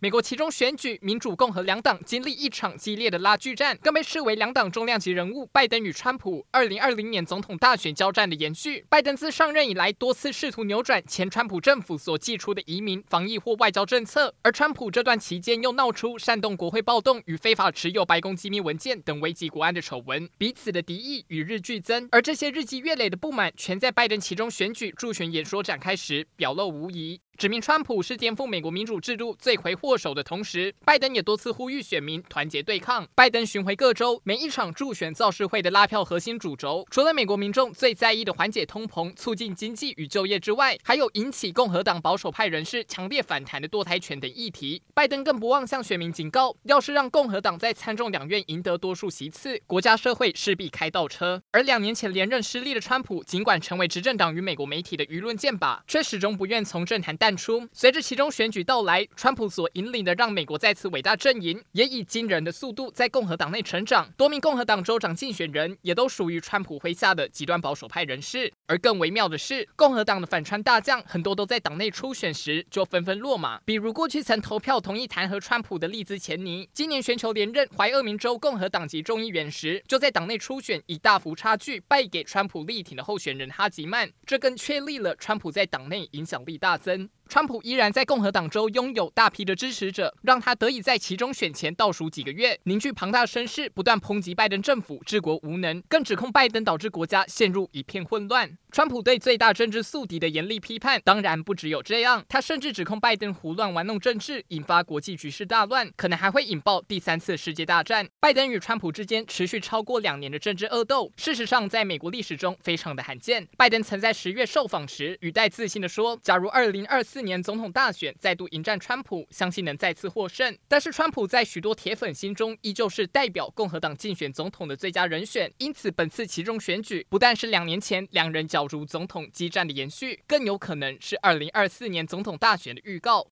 美国其中选举，民主、共和两党经历一场激烈的拉锯战，更被视为两党重量级人物拜登与川普二零二零年总统大选交战的延续。拜登自上任以来，多次试图扭转前川普政府所寄出的移民、防疫或外交政策，而川普这段期间又闹出煽动国会暴动与非法持有白宫机密文件等危及国安的丑闻，彼此的敌意与日俱增。而这些日积月累的不满，全在拜登其中选举助选演说展开时表露无遗。指明川普是颠覆美国民主制度罪魁祸首的同时，拜登也多次呼吁选民团结对抗。拜登巡回各州，每一场助选造势会的拉票核心主轴，除了美国民众最在意的缓解通膨、促进经济与就业之外，还有引起共和党保守派人士强烈反弹的堕胎权等议题。拜登更不忘向选民警告，要是让共和党在参众两院赢得多数席次，国家社会势必开倒车。而两年前连任失利的川普，尽管成为执政党与美国媒体的舆论箭靶，却始终不愿从政坛淡淡出，随着其中选举到来，川普所引领的让美国再次伟大阵营，也以惊人的速度在共和党内成长。多名共和党州长竞选人也都属于川普麾下的极端保守派人士。而更微妙的是，共和党的反川大将很多都在党内初选时就纷纷落马，比如过去曾投票同意弹劾川普的利兹钱尼，今年寻求连任怀俄明州共和党籍众议员时，就在党内初选以大幅差距败给川普力挺的候选人哈吉曼，这更确立了川普在党内影响力大增。川普依然在共和党州拥有大批的支持者，让他得以在其中选前倒数几个月凝聚庞大声势，不断抨击拜登政府治国无能，更指控拜登导致国家陷入一片混乱。川普对最大政治宿敌的严厉批判，当然不只有这样，他甚至指控拜登胡乱玩弄政治，引发国际局势大乱，可能还会引爆第三次世界大战。拜登与川普之间持续超过两年的政治恶斗，事实上在美国历史中非常的罕见。拜登曾在十月受访时语带自信地说：“假如二零二四四。”年总统大选再度迎战川普，相信能再次获胜。但是川普在许多铁粉心中依旧是代表共和党竞选总统的最佳人选，因此本次其中选举不但是两年前两人角逐总统激战的延续，更有可能是二零二四年总统大选的预告。